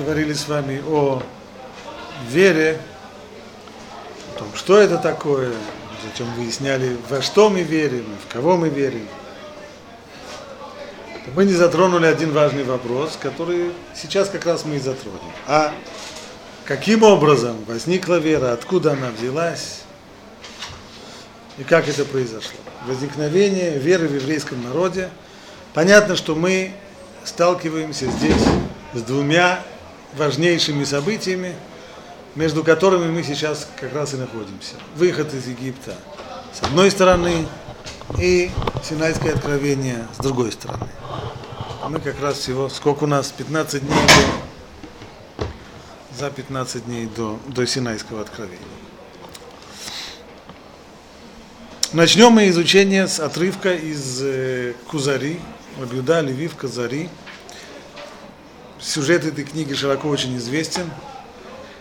говорили с вами о вере, о том, что это такое, затем выясняли, во что мы верим, в кого мы верим. Мы не затронули один важный вопрос, который сейчас как раз мы и затронем. А каким образом возникла вера, откуда она взялась и как это произошло? Возникновение веры в еврейском народе. Понятно, что мы сталкиваемся здесь с двумя важнейшими событиями, между которыми мы сейчас как раз и находимся. Выход из Египта с одной стороны и Синайское откровение с другой стороны. Мы как раз всего, сколько у нас, 15 дней до, за 15 дней до, до Синайского откровения. Начнем мы изучение с отрывка из э, Кузари, Рабиуда Левив Казари. Сюжет этой книги широко очень известен.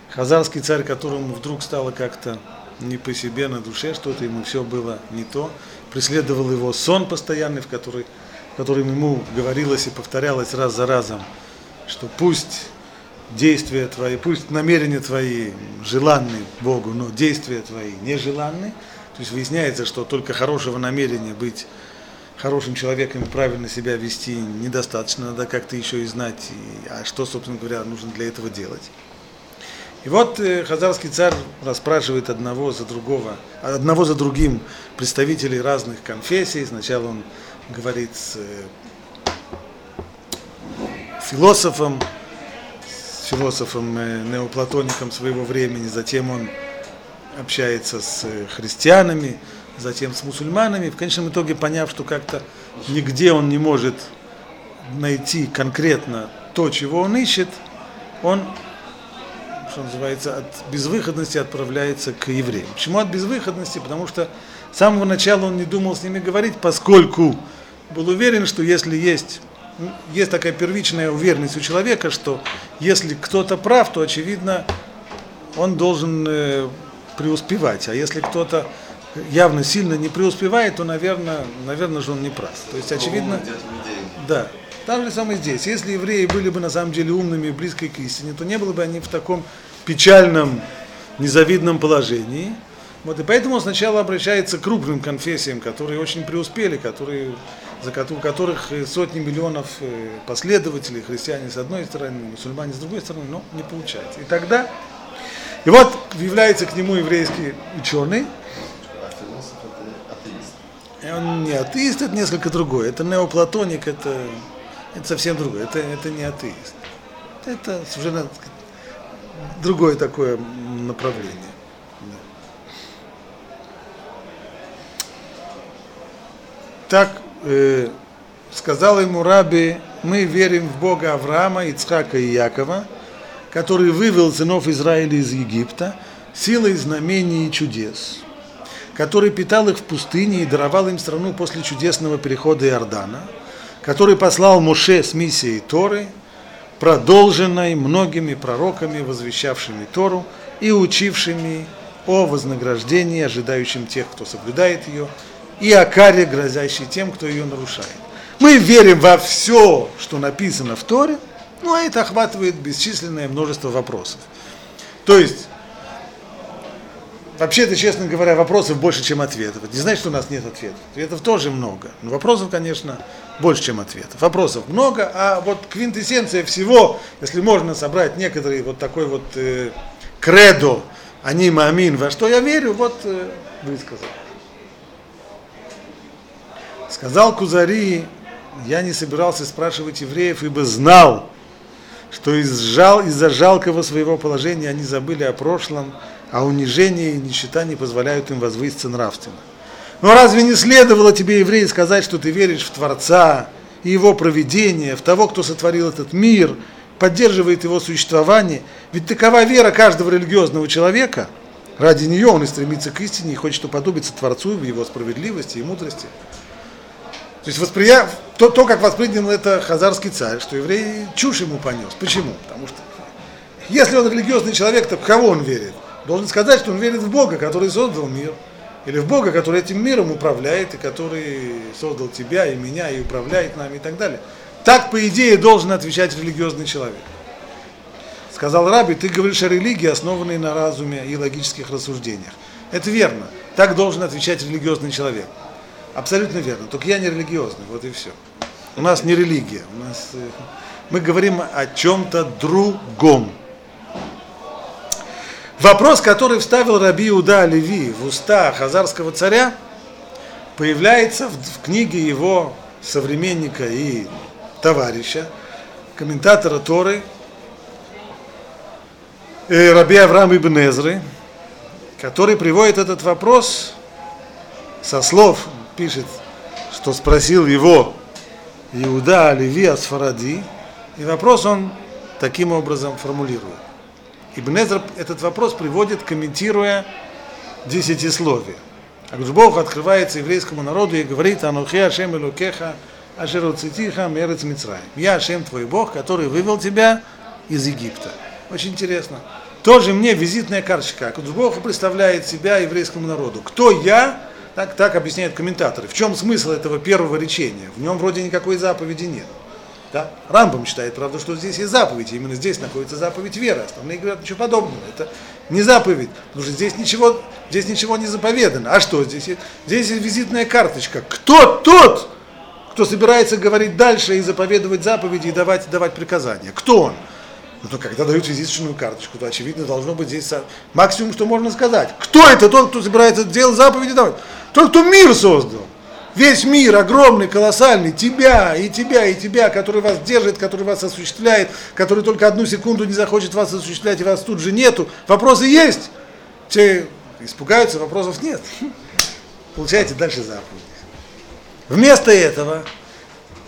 Хазарский царь, которому вдруг стало как-то не по себе на душе, что-то ему все было не то. Преследовал его сон постоянный, в который, в котором ему говорилось и повторялось раз за разом, что пусть действия твои, пусть намерения твои желанны Богу, но действия твои нежеланны. То есть выясняется, что только хорошего намерения быть хорошим человеком и правильно себя вести недостаточно, надо как-то еще и знать, и, а что, собственно говоря, нужно для этого делать. И вот э, хазарский царь расспрашивает одного за другого, одного за другим представителей разных конфессий. Сначала он говорит с э, философом, с философом э, неоплатоником своего времени, затем он общается с э, христианами, затем с мусульманами, в конечном итоге поняв, что как-то нигде он не может найти конкретно то, чего он ищет, он, что называется, от безвыходности отправляется к евреям. Почему от безвыходности? Потому что с самого начала он не думал с ними говорить, поскольку был уверен, что если есть, есть такая первичная уверенность у человека, что если кто-то прав, то, очевидно, он должен э, преуспевать. А если кто-то явно сильно не преуспевает, то, наверное, наверное же он не прав. То есть, очевидно, да, так же самое здесь. Если евреи были бы на самом деле умными и близкими к истине, то не было бы они в таком печальном, незавидном положении. Вот, и поэтому он сначала обращается к крупным конфессиям, которые очень преуспели, которые, за у которых сотни миллионов э, последователей, христиане с одной стороны, мусульмане с другой стороны, но не получается. И тогда, и вот является к нему еврейский ученый, не атеист, это несколько другое. Это неоплатоник, это, это совсем другое. Это, это не атеист. Это совершенно другое такое направление. Так э, сказал ему Раби, мы верим в Бога Авраама, Ицхака и Якова, который вывел сынов Израиля из Египта силой знамений и чудес который питал их в пустыне и даровал им страну после чудесного перехода Иордана, который послал Моше с миссией Торы, продолженной многими пророками, возвещавшими Тору и учившими о вознаграждении, ожидающем тех, кто соблюдает ее, и о каре, грозящей тем, кто ее нарушает. Мы верим во все, что написано в Торе, ну а это охватывает бесчисленное множество вопросов. То есть Вообще-то, честно говоря, вопросов больше, чем ответов. Это не значит, что у нас нет ответов. Ответов тоже много. Но вопросов, конечно, больше, чем ответов. Вопросов много, а вот квинтэссенция всего, если можно собрать некоторый вот такой вот э, кредо, аним амин, во что я верю, вот э, высказал. Сказал Кузари, я не собирался спрашивать евреев, ибо знал, что из-за жалкого своего положения они забыли о прошлом, а унижение и нищета не позволяют им возвыситься нравственно. Но разве не следовало тебе, еврей, сказать, что ты веришь в Творца и Его провидение, в того, кто сотворил этот мир, поддерживает его существование? Ведь такова вера каждого религиозного человека. Ради нее он и стремится к истине и хочет уподобиться Творцу в его справедливости и мудрости. То есть восприя... то, то, как воспринял это хазарский царь, что еврей чушь ему понес. Почему? Потому что если он религиозный человек, то в кого он верит? Должен сказать, что он верит в Бога, который создал мир, или в Бога, который этим миром управляет, и который создал тебя и меня, и управляет нами и так далее. Так, по идее, должен отвечать религиозный человек. Сказал Раби, ты говоришь о религии, основанной на разуме и логических рассуждениях. Это верно. Так должен отвечать религиозный человек. Абсолютно верно. Только я не религиозный, вот и все. У нас не религия. У нас, э, мы говорим о чем-то другом. Вопрос, который вставил Раби Уда Леви в уста хазарского царя, появляется в, в книге его современника и товарища, комментатора Торы, э, Раби Авраам Ибн который приводит этот вопрос со слов, пишет, что спросил его Иуда Леви Асфаради, и вопрос он таким образом формулирует. Ибн Эзра этот вопрос приводит, комментируя десятисловие. Бог открывается еврейскому народу и говорит, Анухи Ашем Элукеха, Ашеру Цитиха, Мерец Мицраем. Я Ашем твой Бог, который вывел тебя из Египта. Очень интересно. Тоже мне визитная карточка. Бог представляет себя еврейскому народу. Кто я? Так, так объясняют комментаторы. В чем смысл этого первого речения? В нем вроде никакой заповеди нет. Да? Рамбам считает, правда, что здесь есть заповедь, именно здесь находится заповедь веры. Остальные говорят ничего подобного. Это не заповедь, потому что здесь ничего, здесь ничего не заповедано. А что здесь? Здесь есть визитная карточка. Кто тот, кто собирается говорить дальше и заповедовать заповеди и давать, давать приказания? Кто он? Ну, когда дают визиточную карточку, то, очевидно, должно быть здесь максимум, что можно сказать. Кто это тот, кто собирается делать заповеди давать? Тот, кто мир создал весь мир огромный, колоссальный, тебя и тебя и тебя, который вас держит, который вас осуществляет, который только одну секунду не захочет вас осуществлять, и вас тут же нету. Вопросы есть. Те испугаются, вопросов нет. Получаете дальше заповеди. Вместо этого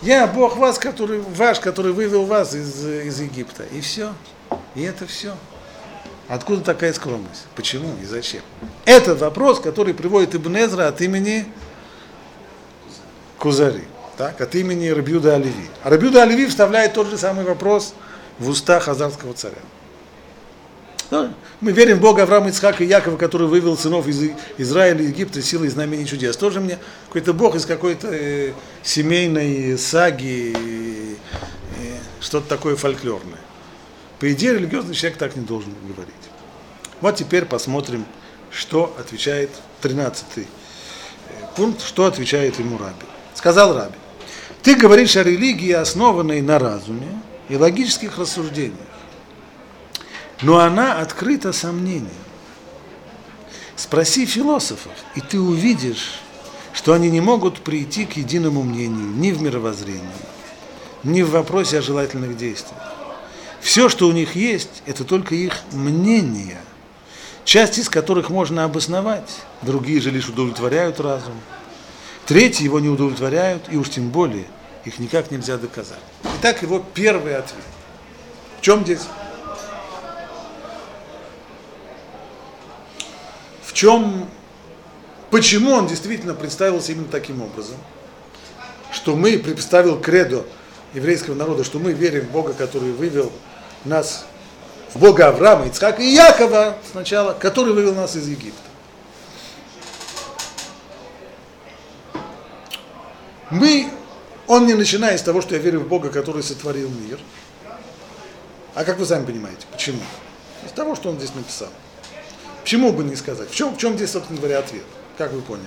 я Бог вас, который, ваш, который вывел вас из, из Египта. И все. И это все. Откуда такая скромность? Почему и зачем? Это вопрос, который приводит Ибн Эзра от имени Кузари, так, от имени Рабиуда Оливи. А Рабиуда Оливи вставляет тот же самый вопрос в уста хазарского царя. Да? Мы верим в Бога Авраама, Ицхака и Якова, который вывел сынов из Израиля и Египта силой знамений чудес. Тоже мне какой-то Бог из какой-то э, семейной саги, э, что-то такое фольклорное. По идее, религиозный человек так не должен говорить. Вот теперь посмотрим, что отвечает 13 э, пункт, что отвечает ему Раби. Сказал Раби, ты говоришь о религии, основанной на разуме и логических рассуждениях, но она открыта сомнением. Спроси философов, и ты увидишь, что они не могут прийти к единому мнению ни в мировоззрении, ни в вопросе о желательных действиях. Все, что у них есть, это только их мнение, часть из которых можно обосновать, другие же лишь удовлетворяют разум – Третьи его не удовлетворяют, и уж тем более их никак нельзя доказать. Итак, его первый ответ. В чем здесь? В чем, почему он действительно представился именно таким образом? Что мы представил кредо еврейского народа, что мы верим в Бога, который вывел нас, в Бога Авраама, Ицхака и Якова сначала, который вывел нас из Египта. Мы, он не начинает с того, что я верю в Бога, который сотворил мир. А как вы сами понимаете, почему? Из того, что он здесь написал. Почему бы не сказать? В чем, в чем здесь, собственно говоря, ответ? Как вы поняли?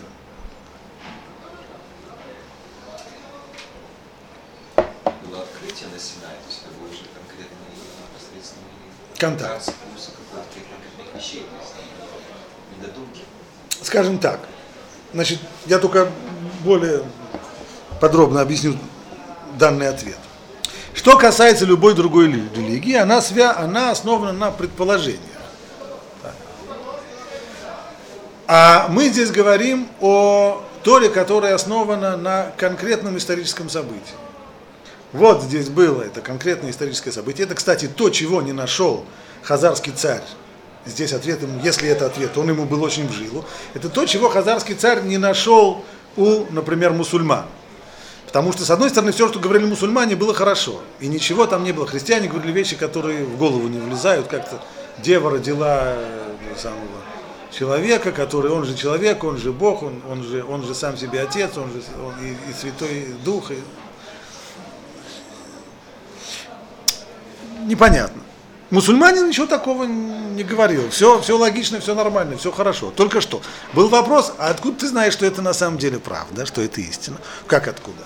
Было открытие на Синае, то есть это был уже конкретный непосредственный контакт. Скажем так, значит, я только более подробно объясню данный ответ. Что касается любой другой религии, она, свя, она основана на предположениях. А мы здесь говорим о Торе, которая основана на конкретном историческом событии. Вот здесь было это конкретное историческое событие. Это, кстати, то, чего не нашел хазарский царь. Здесь ответ ему, если это ответ, он ему был очень в жилу. Это то, чего хазарский царь не нашел у, например, мусульман. Потому что, с одной стороны, все, что говорили мусульмане, было хорошо. И ничего там не было. Христиане говорили вещи, которые в голову не влезают. Как-то дева родила э, самого человека, который, он же человек, он же Бог, он, он, же, он же сам себе Отец, он же он и, и Святой Дух. И... Непонятно. Мусульманин ничего такого не говорил. Все, все логично, все нормально, все хорошо. Только что. Был вопрос, а откуда ты знаешь, что это на самом деле правда, что это истина? Как откуда?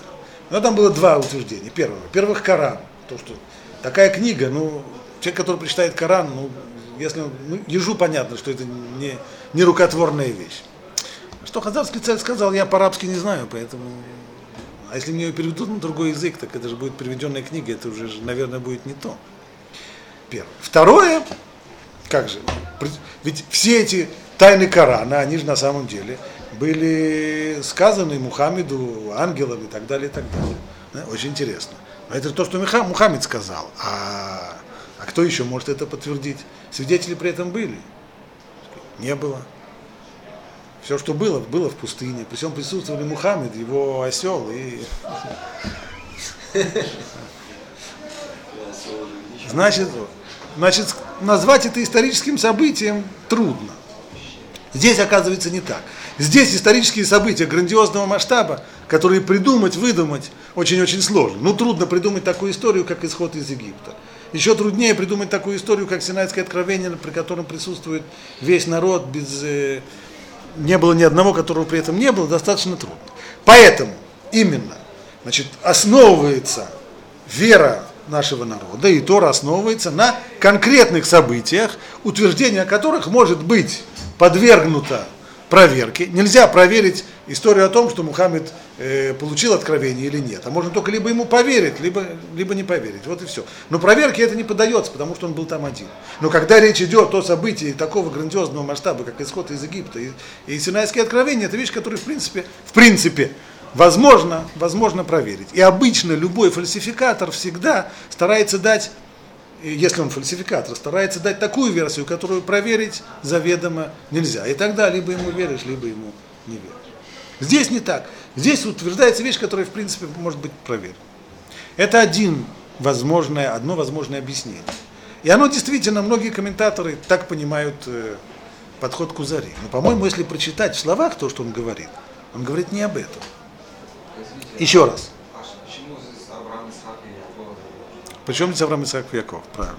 Ну, там было два утверждения. Первое. Во-первых, Коран. То, что такая книга, ну, человек, который прочитает Коран, ну, если он, ну, ежу понятно, что это не, не рукотворная вещь. Что Хазарский царь сказал, я по-арабски не знаю, поэтому... А если мне ее переведут на другой язык, так это же будет переведенная книга, это уже, наверное, будет не то. Первое. Второе, как же, ведь все эти тайны Корана, они же на самом деле были сказаны Мухаммеду, ангелам и так далее, и так далее. Да, очень интересно. Но это то, что Мухаммед сказал. А, а кто еще может это подтвердить? Свидетели при этом были? Не было. Все, что было, было в пустыне. При всем присутствовали Мухаммед, его осел и... Значит, значит, назвать это историческим событием трудно. Здесь оказывается не так. Здесь исторические события грандиозного масштаба, которые придумать, выдумать очень-очень сложно. Ну, трудно придумать такую историю, как исход из Египта. Еще труднее придумать такую историю, как Синайское откровение, при котором присутствует весь народ, без, э, не было ни одного, которого при этом не было, достаточно трудно. Поэтому именно значит, основывается вера нашего народа, и Тора основывается на конкретных событиях, утверждение которых может быть подвергнуто проверке. Нельзя проверить историю о том, что Мухаммед э, получил откровение или нет. А можно только либо ему поверить, либо, либо не поверить. Вот и все. Но проверке это не поддается, потому что он был там один. Но когда речь идет о событии такого грандиозного масштаба, как исход из Египта и, и Синайские откровения, это вещь, которую в принципе, в принципе возможно, возможно проверить. И обычно любой фальсификатор всегда старается дать если он фальсификатор, старается дать такую версию, которую проверить заведомо нельзя. И тогда либо ему веришь, либо ему не веришь. Здесь не так. Здесь утверждается вещь, которая, в принципе, может быть проверена. Это один возможное, одно возможное объяснение. И оно действительно, многие комментаторы так понимают э, подход Кузари. Но, по-моему, если прочитать в словах то, что он говорит, он говорит не об этом. Еще раз. Причем здесь Авраам Исаак Яков, правильно.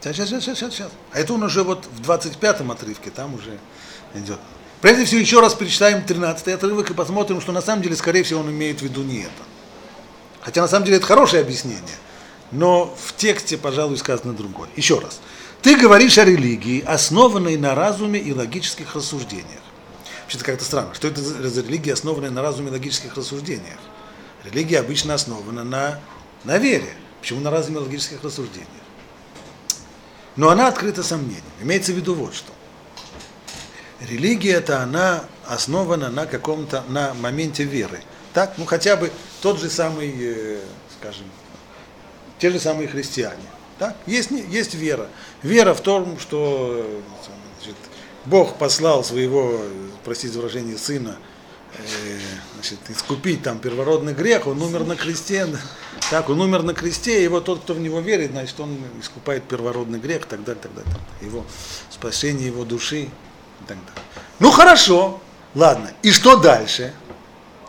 Сейчас, сейчас, сейчас, сейчас. А это он уже вот в 25-м отрывке, там уже идет. Прежде всего, еще раз перечитаем 13-й отрывок и посмотрим, что на самом деле, скорее всего, он имеет в виду не это. Хотя на самом деле это хорошее объяснение, но в тексте, пожалуй, сказано другое. Еще раз. Ты говоришь о религии, основанной на разуме и логических рассуждениях. Вообще-то как-то странно. Что это за религия, основанная на разуме логических рассуждениях? Религия обычно основана на, на вере. Почему на разуме логических рассуждениях? Но она открыта сомнениям. Имеется в виду вот что. Религия это она основана на каком-то, на моменте веры. Так, ну хотя бы тот же самый, э, скажем, те же самые христиане. Так? Есть, есть вера. Вера в том, что значит, Бог послал своего, простите выражение, сына, э, значит, искупить там первородный грех, он умер на кресте, так, он умер на кресте, и вот тот, кто в него верит, значит, он искупает первородный грех, и так далее, так далее, его спасение его души, и так далее. Ну хорошо, ладно, и что дальше?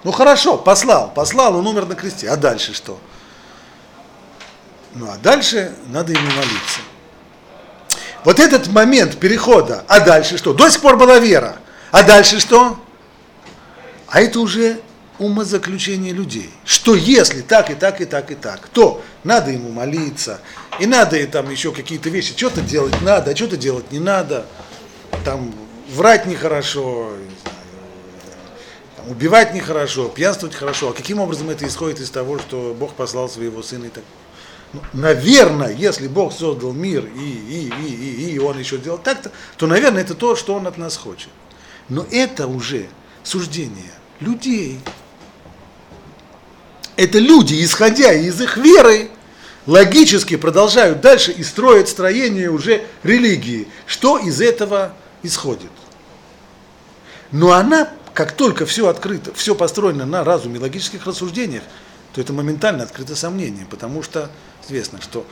Ну хорошо, послал, послал, он умер на кресте, а дальше что? Ну а дальше надо ему молиться вот этот момент перехода, а дальше что? До сих пор была вера, а дальше что? А это уже умозаключение людей, что если так и так и так и так, то надо ему молиться, и надо и там еще какие-то вещи, что-то делать надо, а что-то делать не надо, там врать нехорошо, там, убивать нехорошо, пьянствовать хорошо, а каким образом это исходит из того, что Бог послал своего сына и так наверное, если Бог создал мир и, и, и, и, и Он еще делал так-то, то, наверное, это то, что Он от нас хочет. Но это уже суждение людей. Это люди, исходя из их веры, логически продолжают дальше и строят строение уже религии. Что из этого исходит? Но она, как только все открыто, все построено на разуме, логических рассуждениях, то это моментально открыто сомнение, потому что известно, что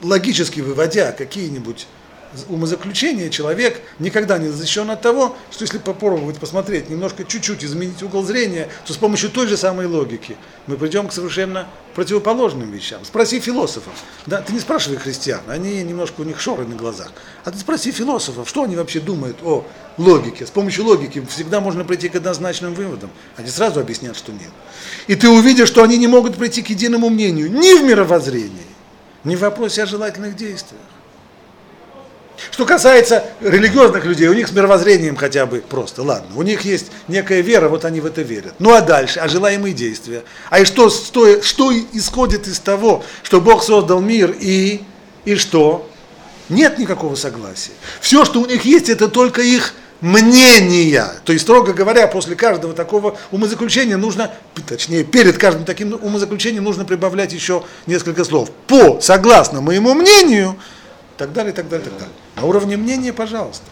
логически выводя какие-нибудь умозаключение человек никогда не защищен от того, что если попробовать посмотреть, немножко чуть-чуть изменить угол зрения, то с помощью той же самой логики мы придем к совершенно противоположным вещам. Спроси философов. Да, ты не спрашивай христиан, они немножко у них шоры на глазах. А ты спроси философов, что они вообще думают о логике. С помощью логики всегда можно прийти к однозначным выводам. Они сразу объяснят, что нет. И ты увидишь, что они не могут прийти к единому мнению ни в мировоззрении, ни в вопросе о желательных действиях. Что касается религиозных людей, у них с мировоззрением хотя бы просто, ладно, у них есть некая вера, вот они в это верят. Ну а дальше, а желаемые действия. А и что, что, что исходит из того, что Бог создал мир и, и что? Нет никакого согласия. Все, что у них есть, это только их мнения. То есть, строго говоря, после каждого такого умозаключения нужно, точнее, перед каждым таким умозаключением нужно прибавлять еще несколько слов. По, согласно моему мнению, так далее, так далее, так далее. На уровне мнения, пожалуйста.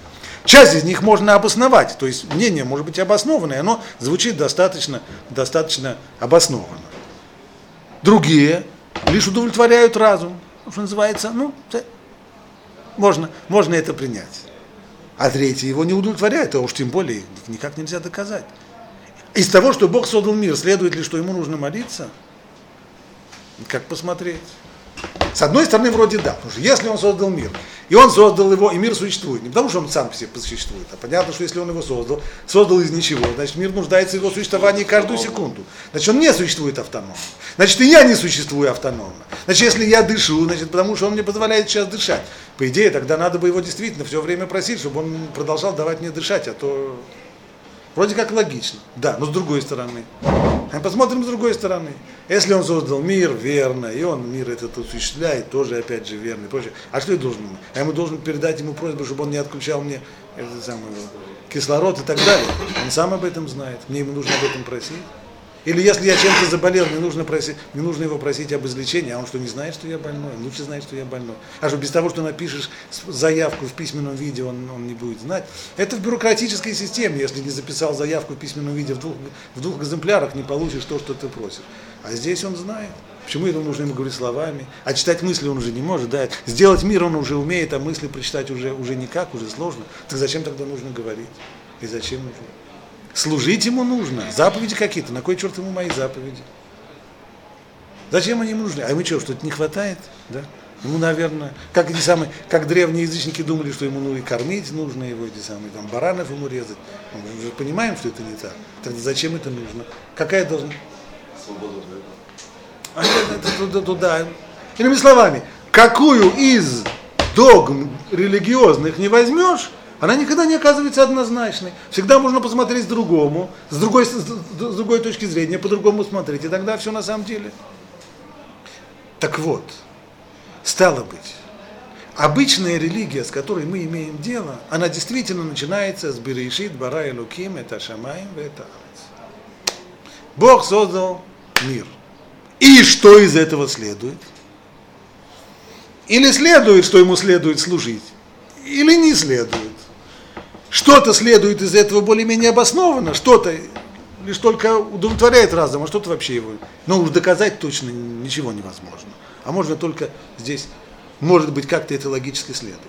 Часть из них можно обосновать, то есть мнение может быть обоснованное, оно звучит достаточно, достаточно обоснованно. Другие лишь удовлетворяют разум, что называется, ну, можно, можно это принять. А третьи его не удовлетворяют, а уж тем более никак нельзя доказать. Из того, что Бог создал мир, следует ли, что ему нужно молиться? Как посмотреть? С одной стороны, вроде да, потому что если он создал мир, и он создал его, и мир существует, не потому что он сам по себе существует, а понятно, что если он его создал, создал из ничего, значит мир нуждается в его существовании каждую секунду. Значит, он не существует автономно. Значит, и я не существую автономно. Значит, если я дышу, значит, потому что он мне позволяет сейчас дышать. По идее, тогда надо бы его действительно все время просить, чтобы он продолжал давать мне дышать, а то Вроде как логично, да, но с другой стороны. А посмотрим с другой стороны. Если он создал мир верно, и он мир этот осуществляет, тоже опять же верно и прочее. А что я должен ему? А ему должен передать ему просьбу, чтобы он не отключал мне это самое, кислород и так далее. Он сам об этом знает. Мне ему нужно об этом просить. Или если я чем-то заболел, мне нужно, просить, мне нужно его просить об излечении, а он что, не знает, что я больной? Лучше знает, что я больной. А что без того, что напишешь заявку в письменном виде, он, он не будет знать. Это в бюрократической системе. Если не записал заявку в письменном виде в двух, в двух экземплярах, не получишь то, что ты просишь. А здесь он знает. Почему это нужно ему говорить словами? А читать мысли он уже не может, да? Сделать мир он уже умеет, а мысли прочитать уже, уже никак, уже сложно. Так зачем тогда нужно говорить? И зачем нужно? Служить ему нужно. Заповеди какие-то. На кой черт ему мои заповеди? Зачем они ему нужны? А ему что, что-то не хватает? Да? Ему, наверное, как эти самые, как древние язычники думали, что ему ну, и кормить нужно его, эти самые, там, баранов ему резать. Мы же понимаем, что это не так. Тогда зачем это нужно? Какая должна... Свобода а это, туда. Иными словами, какую из догм религиозных не возьмешь, она никогда не оказывается однозначной. Всегда можно посмотреть другому, с другой, с другой точки зрения, по-другому смотреть, и тогда все на самом деле. Так вот, стало быть, обычная религия, с которой мы имеем дело, она действительно начинается с Берешит, Бара и Луким, это Шамаем, это Бог создал мир. И что из этого следует? Или следует, что ему следует служить, или не следует. Что-то следует из этого более-менее обоснованно, что-то лишь только удовлетворяет разум, а что-то вообще его. Но уж доказать точно ничего невозможно. А можно только здесь, может быть, как-то это логически следует.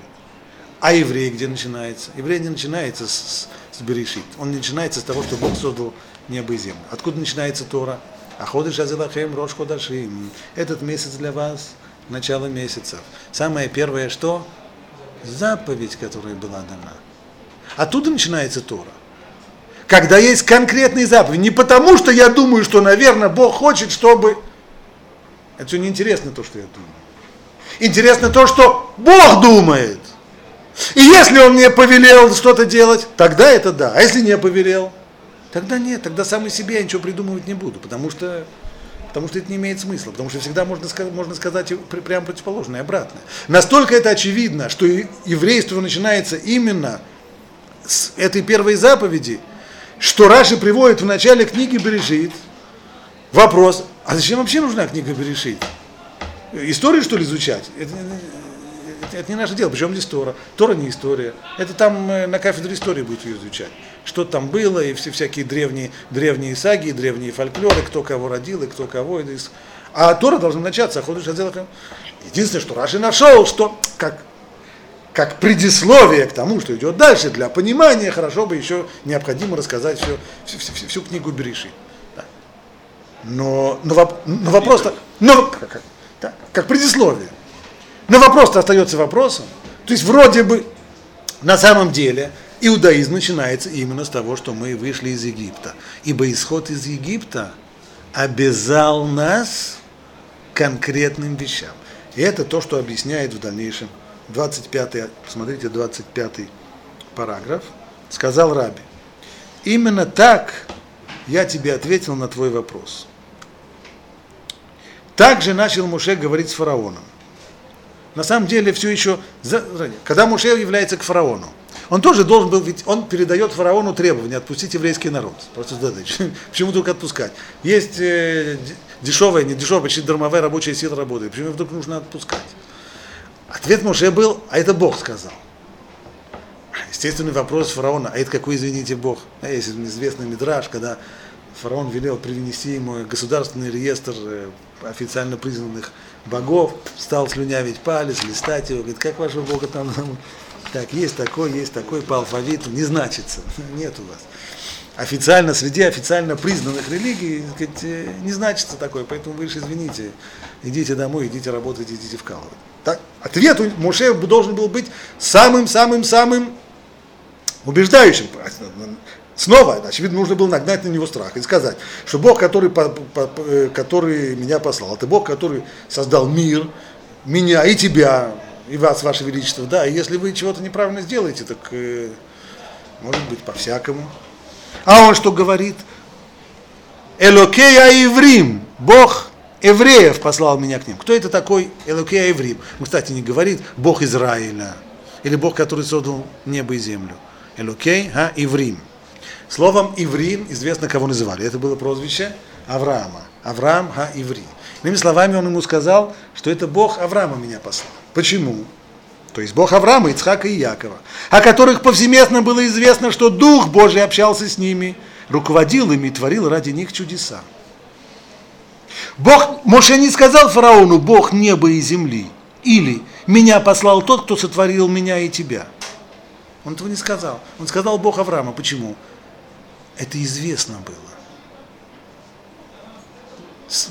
А еврей где начинается? Еврей не начинается с, с Берешит. Он начинается с того, что Бог создал небо и землю. Откуда начинается Тора? Аходыш Азелахем Рош Ходашим. Этот месяц для вас, начало месяцев. Самое первое что? Заповедь, которая была дана. Оттуда начинается Тора. Когда есть конкретные заповеди. Не потому, что я думаю, что, наверное, Бог хочет, чтобы... Это все неинтересно, то, что я думаю. Интересно то, что Бог думает. И если Он мне повелел что-то делать, тогда это да. А если не повелел, тогда нет. Тогда сам из себя я ничего придумывать не буду, потому что, потому что это не имеет смысла. Потому что всегда можно, можно сказать прямо противоположное, обратное. Настолько это очевидно, что еврейство начинается именно с этой первой заповеди, что Раши приводит в начале книги Берешит, вопрос, а зачем вообще нужна книга Берешит? Историю, что ли, изучать? Это, это, это не наше дело. Причем здесь Тора? Тора не история. Это там э, на кафедре истории будет ее изучать. Что там было, и все всякие древние, древние саги, древние фольклоры, кто кого родил, и кто кого. А Тора должна начаться. А ходишь Единственное, что Раши нашел, что как как предисловие к тому, что идет дальше, для понимания, хорошо бы еще необходимо рассказать все, всю, всю, всю книгу Береши. Да. Но, но, воп, но вопрос-то, но, как, да, как предисловие. Но вопрос-то остается вопросом. То есть вроде бы на самом деле иудаизм начинается именно с того, что мы вышли из Египта. Ибо исход из Египта обязал нас конкретным вещам. И это то, что объясняет в дальнейшем 25, посмотрите, 25 параграф. Сказал Раби, именно так я тебе ответил на твой вопрос. Также начал Муше говорить с фараоном. На самом деле все еще, когда Муше является к фараону, он тоже должен был, ведь он передает фараону требования отпустить еврейский народ. Просто задача. Почему только отпускать? Есть э, дешевая, не дешевая, почти дармовая рабочая сила работает. Почему вдруг нужно отпускать? Ответ Моше был, а это Бог сказал. Естественный вопрос фараона, а это какой, извините, Бог? А есть известный мидраж, когда фараон велел привнести ему государственный реестр э, официально признанных богов, стал слюнявить палец, листать его, говорит, как вашего бога там так, есть такой, есть такой по алфавиту, не значится, нет у вас. Официально, среди официально признанных религий, сказать, э, не значится такой, поэтому вы лишь извините, идите домой, идите работать, идите вкалывать. Так? Ответ у Моше должен был быть самым-самым-самым убеждающим. Снова, очевидно, нужно было нагнать на него страх и сказать, что Бог, который, э, который меня послал, это Бог, который создал мир, меня и тебя, и вас, Ваше Величество, да, и если вы чего-то неправильно сделаете, так э, может быть по-всякому. А он что говорит? Элокея Иврим, Бог евреев послал меня к ним. Кто это такой Элокея Иврим? Он, кстати, не говорит Бог Израиля, или Бог, который создал небо и землю. Элокей, а, Иврим. Словом Иврим известно, кого называли. Это было прозвище Авраама. Авраам, ха, Иври. Иными словами, он ему сказал, что это Бог Авраама меня послал. Почему? То есть Бог Авраама, Ицхака и Якова, о которых повсеместно было известно, что Дух Божий общался с ними, руководил ими и творил ради них чудеса. Бог, Моше не сказал фараону, Бог неба и земли, или меня послал тот, кто сотворил меня и тебя. Он этого не сказал. Он сказал Бог Авраама. Почему? Это известно было.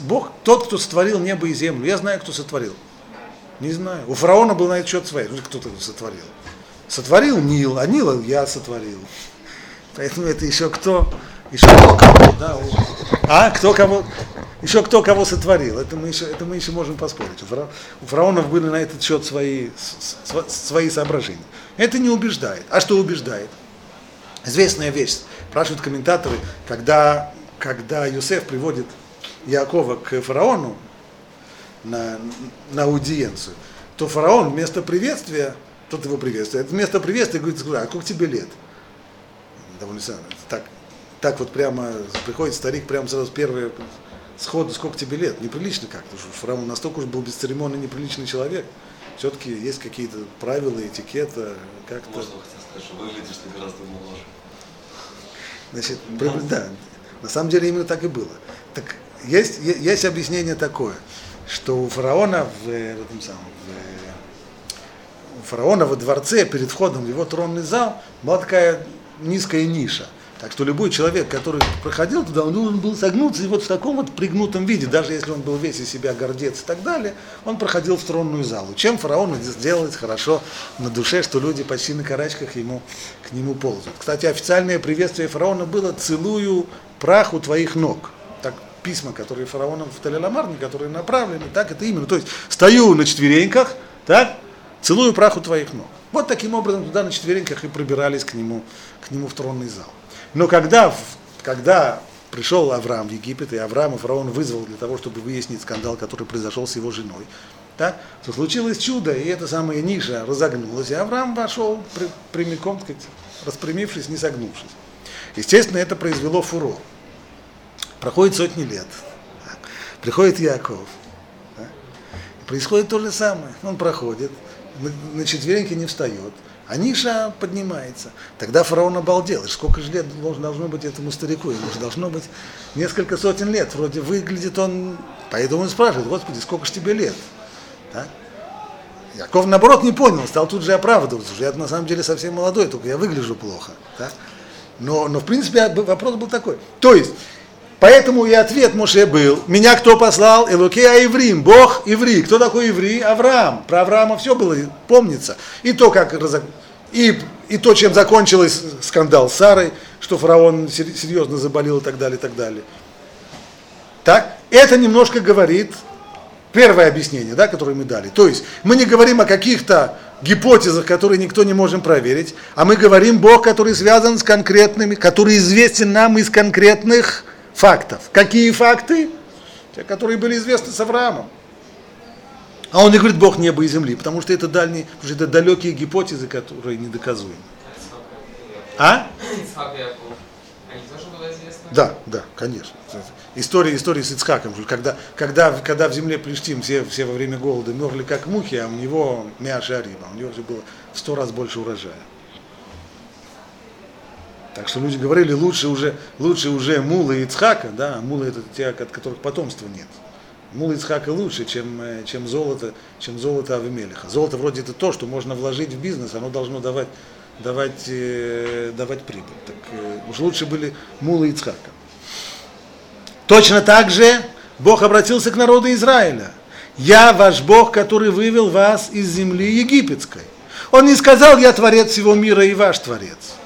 Бог, тот, кто сотворил небо и землю. Я знаю, кто сотворил. Не знаю. У фараона был на этот счет свой. Ну, кто-то сотворил. Сотворил Нил, а Нила я сотворил. Поэтому это еще кто, еще кто кого, да, а кто кого, еще кто кого сотворил. Это мы еще, это мы еще можем поспорить. У, фара, у фараонов были на этот счет свои, свои соображения. Это не убеждает. А что убеждает? Известная вещь. Спрашивают комментаторы, когда, когда Юсеф приводит Якова к фараону, на, на аудиенцию, то фараон вместо приветствия, тот его приветствует, вместо приветствия говорит, а сколько тебе лет? Довольно так, так вот прямо приходит старик прямо сразу первое сходу, сколько тебе лет? Неприлично как-то. Фараон настолько уж был бесцеремонный, неприличный человек. Все-таки есть какие-то правила, этикета, как-то. Можно сказать, что выглядишь ты гораздо моложе. Значит, да, на самом деле именно так и было. Так есть, есть объяснение такое – что у фараона в, э, в этом самом, в, э, у фараона во дворце перед входом в его тронный зал была такая низкая ниша. Так что любой человек, который проходил туда, он должен был согнуться и вот в таком вот пригнутом виде, даже если он был весь из себя гордец и так далее, он проходил в тронную залу. Чем фараону сделалось хорошо на душе, что люди почти на карачках ему, к нему ползают. Кстати, официальное приветствие фараона было «целую прах у твоих ног» письма, которые фараоном в Талеламарне, которые направлены, так это именно. То есть стою на четвереньках, так, целую праху твоих ног. Вот таким образом туда на четвереньках и пробирались к нему, к нему в тронный зал. Но когда, когда пришел Авраам в Египет, и Авраама фараон вызвал для того, чтобы выяснить скандал, который произошел с его женой, так, то случилось чудо, и эта самая ниша разогнулась, и Авраам вошел прямиком, так сказать, распрямившись, не согнувшись. Естественно, это произвело фурор. Проходит сотни лет. Приходит Яков. Да? Происходит то же самое. Он проходит, на четвереньки не встает, а ниша поднимается. Тогда фараон обалдел. И сколько же лет должно быть этому старику? Ему же должно быть несколько сотен лет. Вроде выглядит он... Поэтому он спрашивает, Господи, сколько же тебе лет? Да? Яков, наоборот, не понял, стал тут же оправдываться. Я на самом деле совсем молодой, только я выгляжу плохо. Да? Но, но, в принципе, вопрос был такой. То есть, поэтому и ответ Моше был, меня кто послал? Элокея Иврим, Бог Иври. Кто такой Иври? Авраам. Про Авраама все было, помнится. И то, как и, и то, чем закончилось скандал с Сарой, что фараон серьезно заболел и так далее, и так далее. Так, это немножко говорит первое объяснение, да, которое мы дали. То есть мы не говорим о каких-то гипотезах, которые никто не можем проверить, а мы говорим Бог, который связан с конкретными, который известен нам из конкретных фактов. Какие факты? Те, которые были известны с Авраамом. А он не говорит Бог неба и земли, потому что это дальние, потому что это далекие гипотезы, которые недоказуемы. А? Да, да, конечно. История, история с Ицхаком, когда, когда, когда в земле Плештим все, все во время голода мерли как мухи, а у него мяша риба, у него же было в сто раз больше урожая. Так что люди говорили, лучше уже, лучше уже мулы и Ицхака, да, мулы это те, от которых потомства нет. Мулы Ицхака лучше, чем, э, чем золото, чем золото Авимелиха. Золото вроде это то, что можно вложить в бизнес, оно должно давать, давать, э, давать прибыль. Так э, уж лучше были мулы Ицхака. Точно так же Бог обратился к народу Израиля. Я ваш Бог, который вывел вас из земли египетской. Он не сказал, я творец всего мира и ваш творец.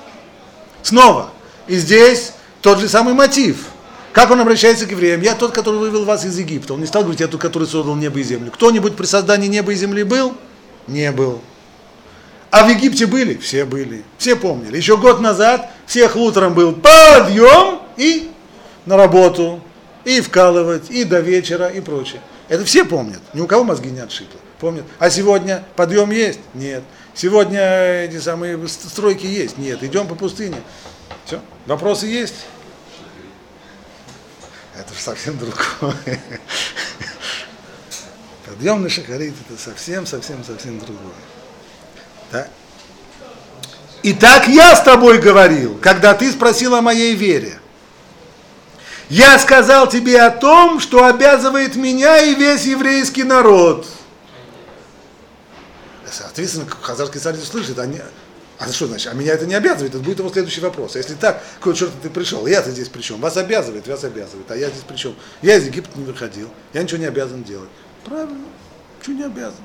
Снова. И здесь тот же самый мотив. Как он обращается к евреям? Я тот, который вывел вас из Египта. Он не стал говорить, я тот, который создал небо и землю. Кто-нибудь при создании неба и земли был? Не был. А в Египте были? Все были. Все помнили. Еще год назад всех утром был подъем и на работу и вкалывать, и до вечера, и прочее. Это все помнят, ни у кого мозги не отшибло. Помнят. А сегодня подъем есть? Нет. Сегодня эти самые стройки есть? Нет. Идем по пустыне. Все. Вопросы есть? Это же совсем другое. Подъем на шахарит это совсем, совсем, совсем другое. Да? И так я с тобой говорил, когда ты спросил о моей вере. Я сказал тебе о том, что обязывает меня и весь еврейский народ. Соответственно, хазарский царь слышит, они, а что значит? А меня это не обязывает, это будет его следующий вопрос. А если так, какой черт ты пришел? Я-то здесь при чем? Вас обязывает, вас обязывает, а я здесь при чем? Я из Египта не выходил, я ничего не обязан делать. Правильно, ничего не обязан.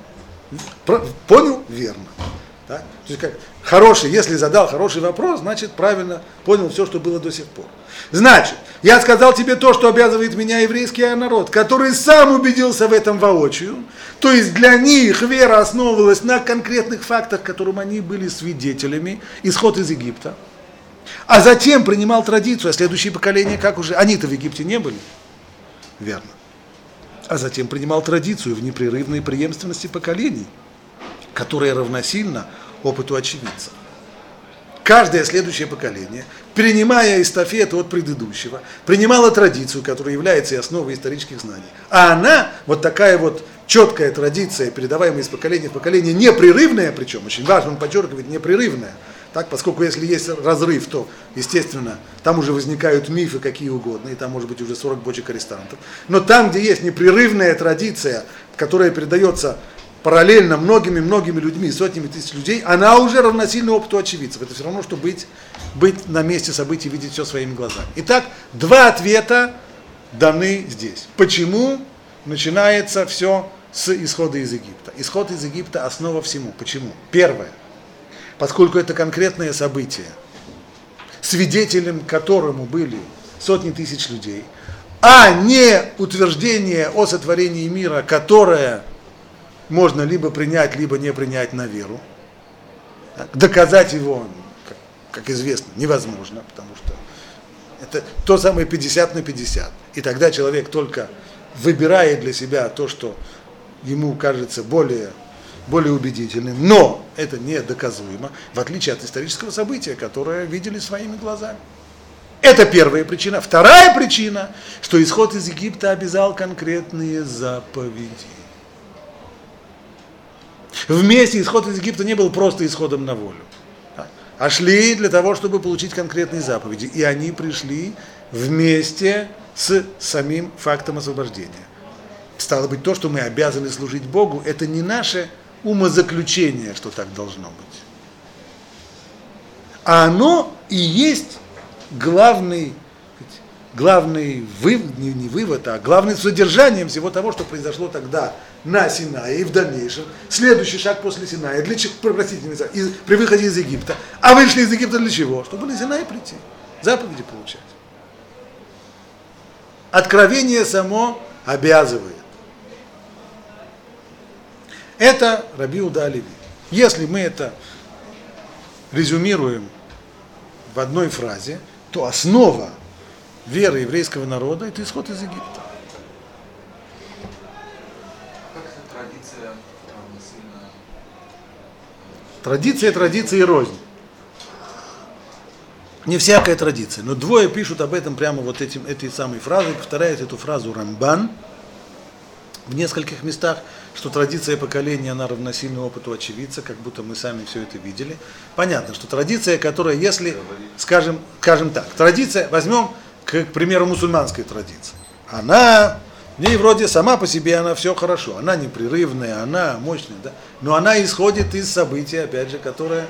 Понял? Верно. Да? То есть как хороший, если задал хороший вопрос, значит правильно понял все, что было до сих пор. Значит, я сказал тебе то, что обязывает меня еврейский народ, который сам убедился в этом воочию. То есть для них вера основывалась на конкретных фактах, которым они были свидетелями, исход из Египта. А затем принимал традицию, а следующее поколение, как уже, они-то в Египте не были. Верно. А затем принимал традицию в непрерывной преемственности поколений, которая равносильна опыту очевидца. Каждое следующее поколение, перенимая эстафету от предыдущего, принимало традицию, которая является и основой исторических знаний. А она, вот такая вот четкая традиция, передаваемая из поколения в поколение, непрерывная, причем очень важно, он подчеркивает, непрерывная, так, поскольку если есть разрыв, то, естественно, там уже возникают мифы какие угодно, и там может быть уже 40 бочек арестантов. Но там, где есть непрерывная традиция, которая передается параллельно многими-многими людьми, сотнями тысяч людей, она уже равносильна опыту очевидцев. Это все равно, что быть, быть на месте событий, видеть все своими глазами. Итак, два ответа даны здесь. Почему начинается все с исхода из Египта? Исход из Египта – основа всему. Почему? Первое. Поскольку это конкретное событие, свидетелем которому были сотни тысяч людей, а не утверждение о сотворении мира, которое можно либо принять, либо не принять на веру. Доказать его, как, как известно, невозможно, потому что это то самое 50 на 50. И тогда человек только выбирает для себя то, что ему кажется более, более убедительным. Но это не доказуемо, в отличие от исторического события, которое видели своими глазами. Это первая причина. Вторая причина, что исход из Египта обязал конкретные заповеди. Вместе исход из Египта не был просто исходом на волю, а шли для того, чтобы получить конкретные заповеди. И они пришли вместе с самим фактом освобождения. Стало быть, то, что мы обязаны служить Богу, это не наше умозаключение, что так должно быть. А оно и есть главный, главный вывод, не, не вывод, а главным содержанием всего того, что произошло тогда на Синае и в дальнейшем. Следующий шаг после Синая, для чего, простите при выходе из Египта. А вышли из Египта для чего? Чтобы на Синай прийти, заповеди получать. Откровение само обязывает. Это Раби Удалеви. Если мы это резюмируем в одной фразе, то основа веры еврейского народа – это исход из Египта. Традиция равносильно Традиция – традиция и рознь. Не всякая традиция, но двое пишут об этом прямо вот этим, этой самой фразой, повторяет эту фразу Рамбан в нескольких местах – что традиция поколения, она равносильна опыту очевидца, как будто мы сами все это видели. Понятно, что традиция, которая, если, скажем, скажем так, традиция, возьмем, к, к примеру, мусульманской традиции, она, в ней вроде сама по себе она все хорошо, она непрерывная, она мощная, да? но она исходит из события, опять же, которое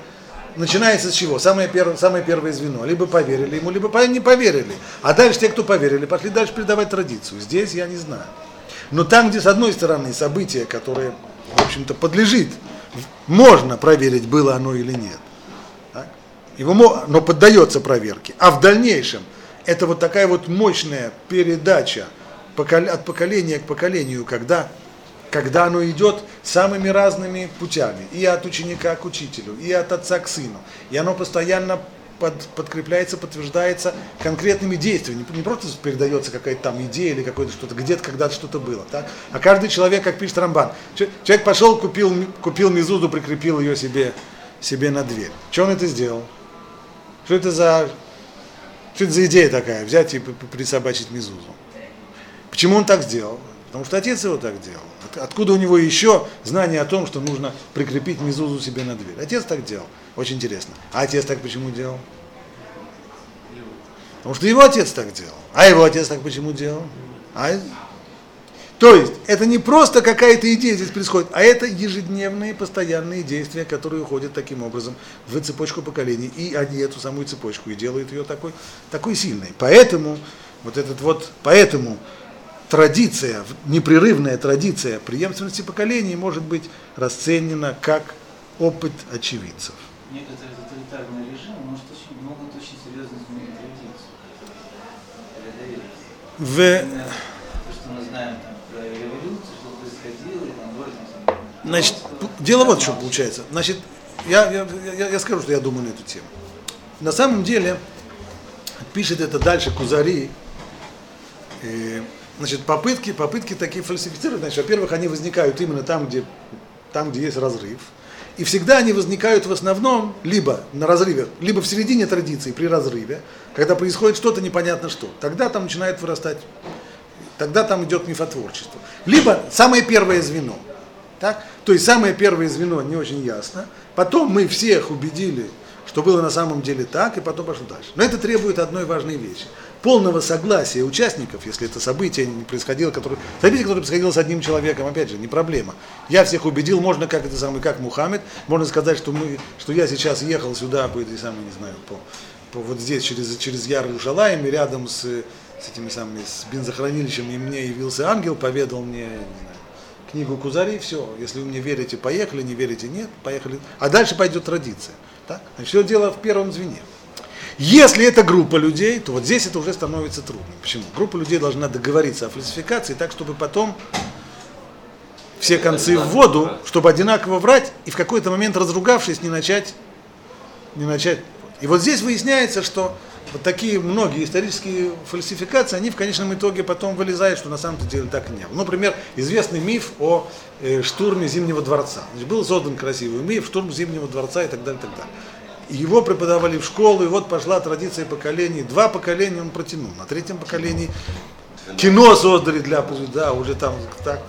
начинается с чего? Самое первое, самое первое звено. Либо поверили ему, либо не поверили. А дальше те, кто поверили, пошли дальше передавать традицию. Здесь я не знаю. Но там, где с одной стороны событие, которое, в общем-то, подлежит, можно проверить, было оно или нет. Его, но поддается проверке. А в дальнейшем это вот такая вот мощная передача от поколения к поколению, когда, когда оно идет самыми разными путями, и от ученика к учителю, и от отца к сыну, и оно постоянно под, подкрепляется, подтверждается конкретными действиями. Не, просто передается какая-то там идея или какое-то что-то, где-то когда-то что-то было. Так? А каждый человек, как пишет Рамбан, человек пошел, купил, купил мизузу, прикрепил ее себе, себе на дверь. Что он это сделал? Что это за, что это за идея такая, взять и присобачить мизузу? Почему он так сделал? Потому что отец его так делал. Откуда у него еще знание о том, что нужно прикрепить мизузу себе на дверь? Отец так делал. Очень интересно. А отец так почему делал? Потому что его отец так делал. А его отец так почему делал? А... То есть, это не просто какая-то идея здесь происходит, а это ежедневные, постоянные действия, которые уходят таким образом в цепочку поколений. И они эту самую цепочку и делают ее такой, такой сильной. Поэтому, вот этот вот, поэтому традиция, непрерывная традиция преемственности поколений может быть расценена как опыт очевидцев некоторые тоталитарные режимы может очень, могут очень серьезно изменить традицию. В... То, что мы знаем там, про революцию, что происходило, и там вроде Значит, дело вот что получается. Значит, я, я, я, я скажу, что я думаю на эту тему. На самом деле, пишет это дальше Кузари, э, значит, попытки, попытки такие фальсифицировать, значит, во-первых, они возникают именно там, где, там, где есть разрыв, и всегда они возникают в основном либо на разрыве, либо в середине традиции при разрыве, когда происходит что-то непонятно что. Тогда там начинает вырастать, тогда там идет мифотворчество. Либо самое первое звено. Так? То есть самое первое звено не очень ясно. Потом мы всех убедили, что было на самом деле так, и потом пошло дальше. Но это требует одной важной вещи полного согласия участников, если это событие не происходило, которое, событие, которое происходило с одним человеком, опять же, не проблема. Я всех убедил, можно как это самое, как Мухаммед, можно сказать, что мы, что я сейчас ехал сюда по этой самой, не знаю, по, по вот здесь через через Яр Шалаем, и рядом с, с этими самыми с бензохранилищем, и мне явился ангел, поведал мне, не знаю, книгу Кузари, все, если вы мне верите, поехали, не верите, нет, поехали. А дальше пойдет традиция. Так? Значит, все дело в первом звене. Если это группа людей, то вот здесь это уже становится трудно. Почему? Группа людей должна договориться о фальсификации так, чтобы потом все концы в воду, чтобы одинаково врать и в какой-то момент разругавшись не начать, не начать. И вот здесь выясняется, что вот такие многие исторические фальсификации, они в конечном итоге потом вылезают, что на самом деле так и не было. Например, известный миф о э, штурме Зимнего дворца. Значит, был создан красивый миф, штурм Зимнего дворца и так далее, и так далее его преподавали в школу, и вот пошла традиция поколений. Два поколения он протянул. На третьем поколении кино создали для да, уже там так,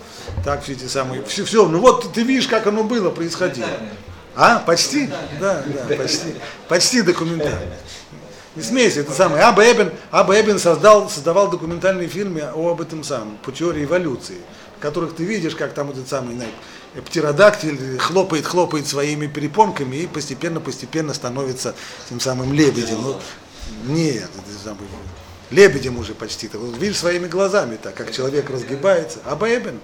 так все эти самые. Все, все, ну вот ты видишь, как оно было, происходило. А, почти? Да, да, почти. Почти документально. Не смейся, это самое. Аба Эбен, Аба Эбен создал, создавал документальные фильмы об этом самом, по теории эволюции, в которых ты видишь, как там этот самый знаешь, птеродактиль хлопает, хлопает своими перепонками и постепенно-постепенно становится тем самым лебедем. Ну, нет, это самый, лебедем уже почти. Ты видишь своими глазами, так как человек разгибается. Аба Эбен,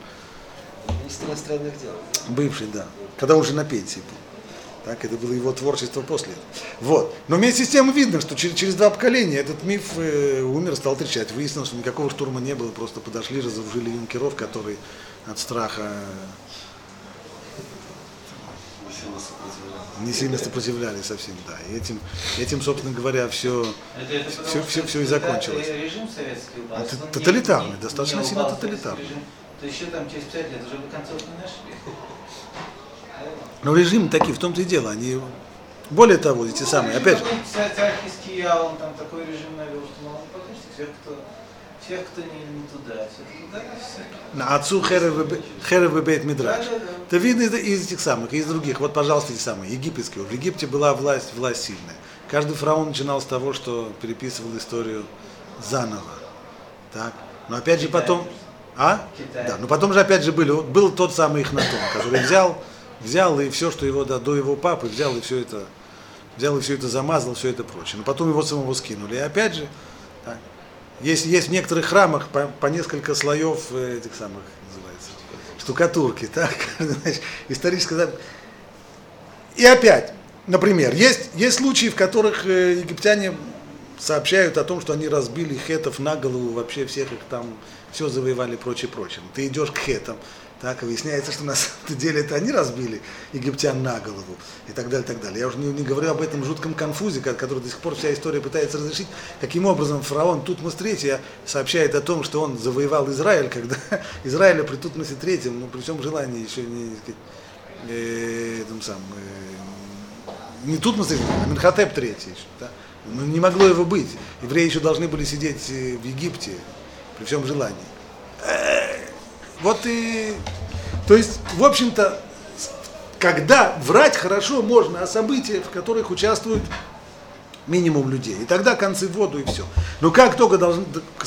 Министр иностранных дел. бывший, да, когда уже на пенсии был. Так, это было его творчество после этого. Вот. Но вместе с тем видно, что через, через два поколения этот миф э, умер, стал трещать. Выяснилось, что никакого штурма не было, просто подошли, разоружили юнкеров, которые от страха сопротивления. не сильно сопротивлялись совсем, да. И этим, этим собственно говоря, все, Это, это потому, всё- что всё и закончилось. Режим советский упал. А тоталитарный, не- достаточно не сильно тоталитарный. режим, То еще там через пять лет уже бы концов не нашли. Но режимы такие, в том-то и дело, они более того, эти самые, опять же, Хиския, он там такой режим навел, что мало не. Всех, кто, всех, кто не, не туда, все туда, все. на отцу Херев Бейт Мидраш. Да, да, да. Это видно из, из этих самых, из других. Вот, пожалуйста, эти самые, египетские. В Египте была власть, власть сильная. Каждый фараон начинал с того, что переписывал историю заново. Так. Но опять же потом... А? Китай. Да, но потом же опять же были, был тот самый Ихнатон, который взял, взял и все, что его да, до его папы, взял и все это, взял и все это замазал, все это прочее. Но потом его самого скинули. И опять же, так, есть, есть в некоторых храмах по, по несколько слоев э, этих самых, называется, штукатурки, так, значит, историческая. И опять, например, есть, есть случаи, в которых э, египтяне сообщают о том, что они разбили хетов на голову, вообще всех их там, все завоевали, прочее, прочее. Ты идешь к хетам, так, и выясняется, что на самом деле это они разбили египтян на голову, и так далее, так далее. Я уже не, не говорю об этом жутком конфузе, ко- который до сих пор вся история пытается разрешить, каким образом фараон Тутмос III сообщает о том, что он завоевал Израиль, когда Израиля при Тутмосе III, ну, при всем желании еще не, э, этом самым, э, не Тутмос III, а Менхотеп III еще, да? Ну, не могло его быть. Евреи еще должны были сидеть э, в Египте при всем желании. Вот и... То есть, в общем-то, когда врать хорошо можно о событиях, в которых участвуют минимум людей. И тогда концы в воду и все. Но как только должны,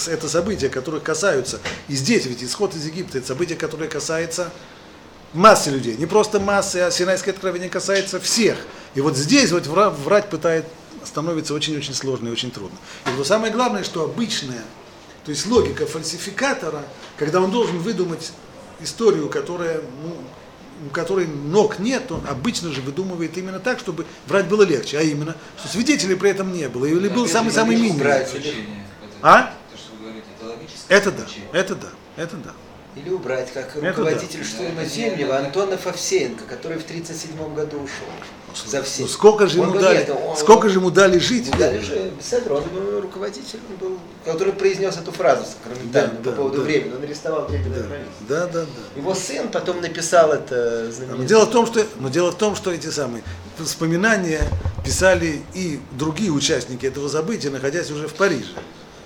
это события, которые касаются, и здесь ведь исход из Египта, это событие, которое касается массы людей. Не просто массы, а Синайское откровение касается всех. И вот здесь вот вра- врать пытает, становится очень-очень сложно и очень трудно. И вот самое главное, что обычная, то есть логика фальсификатора, когда он должен выдумать историю, которая, ну, у которой ног нет, он обычно же выдумывает именно так, чтобы врать было легче, а именно, что свидетелей при этом не было, или был самый-самый минимум. убрать. А? То, что вы говорите, это Это да, это да, это да. Или убрать, как Это руководитель да. штурма не- Антонов Овсеенко, который в 1937 году ушел. За все. Ну, сколько же Он ему был- дали, он- сколько же ему дали жить? Ему дали же Беседер, он был руководителем, был, который произнес эту фразу сакраментальную Да, по да, поводу да. времени. Он арестовал временное Да, да, да, да. Его сын потом написал это Но знаменитое. дело в том, что, но дело в том, что эти самые воспоминания писали и другие участники этого события, находясь уже в Париже.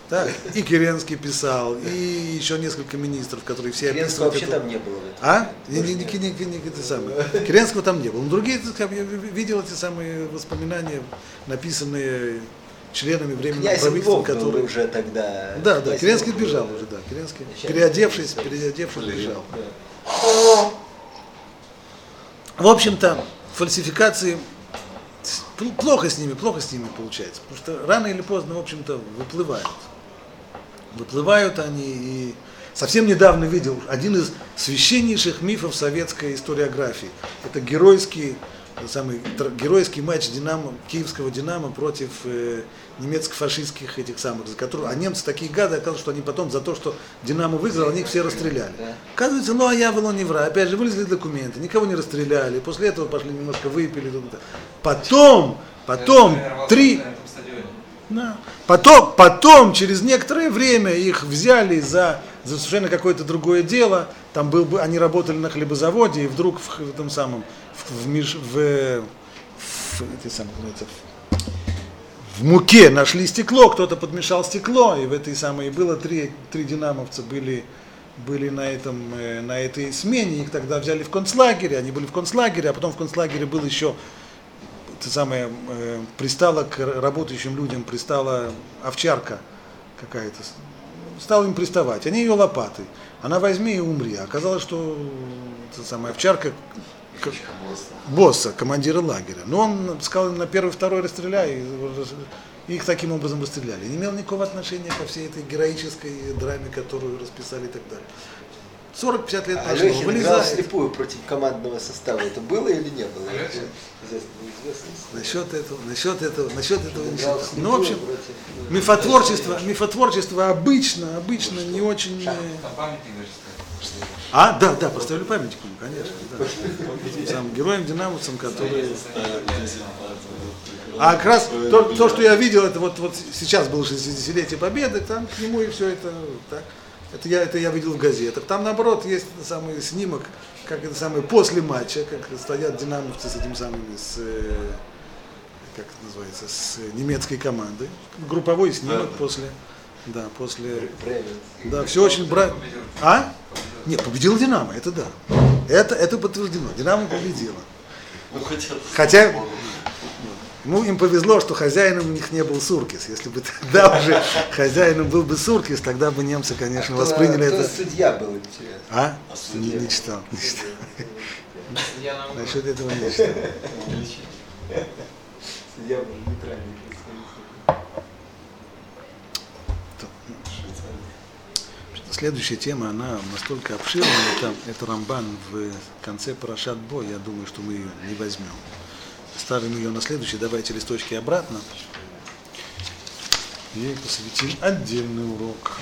Так? И Керенский писал, и еще несколько министров, которые все Керенского вообще это- там не было. А? Не, не, не, не, не, не, это самое. Керенского там не было. Но другие, сказать, я видел эти самые воспоминания, написанные членами временного Князь правительства, которые... уже тогда. Да, да, Керенский бежал уже, да, Керенский, переодевшись, переодевшись, бежал. В общем-то, фальсификации пл- плохо с ними, плохо с ними получается, потому что рано или поздно, в общем-то, выплывают. Выплывают они и совсем недавно видел один из священнейших мифов советской историографии. Это геройский самый геройский матч Динамо, киевского Динамо против э, немецко-фашистских этих самых, за которых, а немцы такие гады, оказалось, что они потом за то, что Динамо выиграл, они их все расстреляли. Оказывается, ну а я был не враг. Опять же, вылезли документы, никого не расстреляли. После этого пошли немножко выпили. Потом, потом, вот три. Да. Потом, потом, через некоторое время их взяли за, за совершенно какое-то другое дело. Там был, бы- они работали на хлебозаводе, и вдруг в, в этом самом, в, в, меж- в, в самой, называется, в- в муке нашли стекло, кто-то подмешал стекло, и в этой самой, было три, три динамовца были, были на, этом, э, на этой смене, их тогда взяли в концлагере, они были в концлагере, а потом в концлагере был еще это самое, э, пристала к работающим людям, пристала овчарка какая-то, стал им приставать, они ее лопатой, она возьми и умри. Оказалось, что эта самая овчарка к- босса, командира лагеря. Но он сказал, на первый, второй расстреляй, и их таким образом расстреляли. Не имел никакого отношения ко всей этой героической драме, которую расписали и так далее. 40-50 лет прошло, Алехин играл вылезает. вслепую против командного состава. Это было или не было? Это. Насчет этого, насчет этого, насчет этого не Играл Ну, в общем, против- мифотворчество, мифотворчество обычно, обычно не очень... э, Там памятник даже ставят. А, да, да, поставили памятник ему, конечно, да. Этим самым героям динамовцам, которые... А как раз то, то, что я видел, это вот, вот сейчас было 60-летие Победы, там к нему и все это так. Это я, это я видел в газетах. Там наоборот есть самый снимок, как это самое, после матча, как стоят динамовцы с этим самыми, с, э, как это называется, с немецкой командой. Групповой снимок после, да, после, да, все очень бра... А? Нет, победил Динамо, это да. Это, это подтверждено. Динамо победила. Хотя ну, им повезло, что хозяином у них не был Суркис. Если бы тогда уже хозяином был бы Суркис, тогда бы немцы, конечно, Кто- восприняли кто это. судья был, интересно. А? Не, не читал, не читал. Насчет этого не читал. Судья был нейтральный. Следующая тема, она настолько обширная, это, это Рамбан в конце Парашат Бо, я думаю, что мы ее не возьмем. Ставим ее на следующий, давайте листочки обратно. Ей посвятим отдельный урок.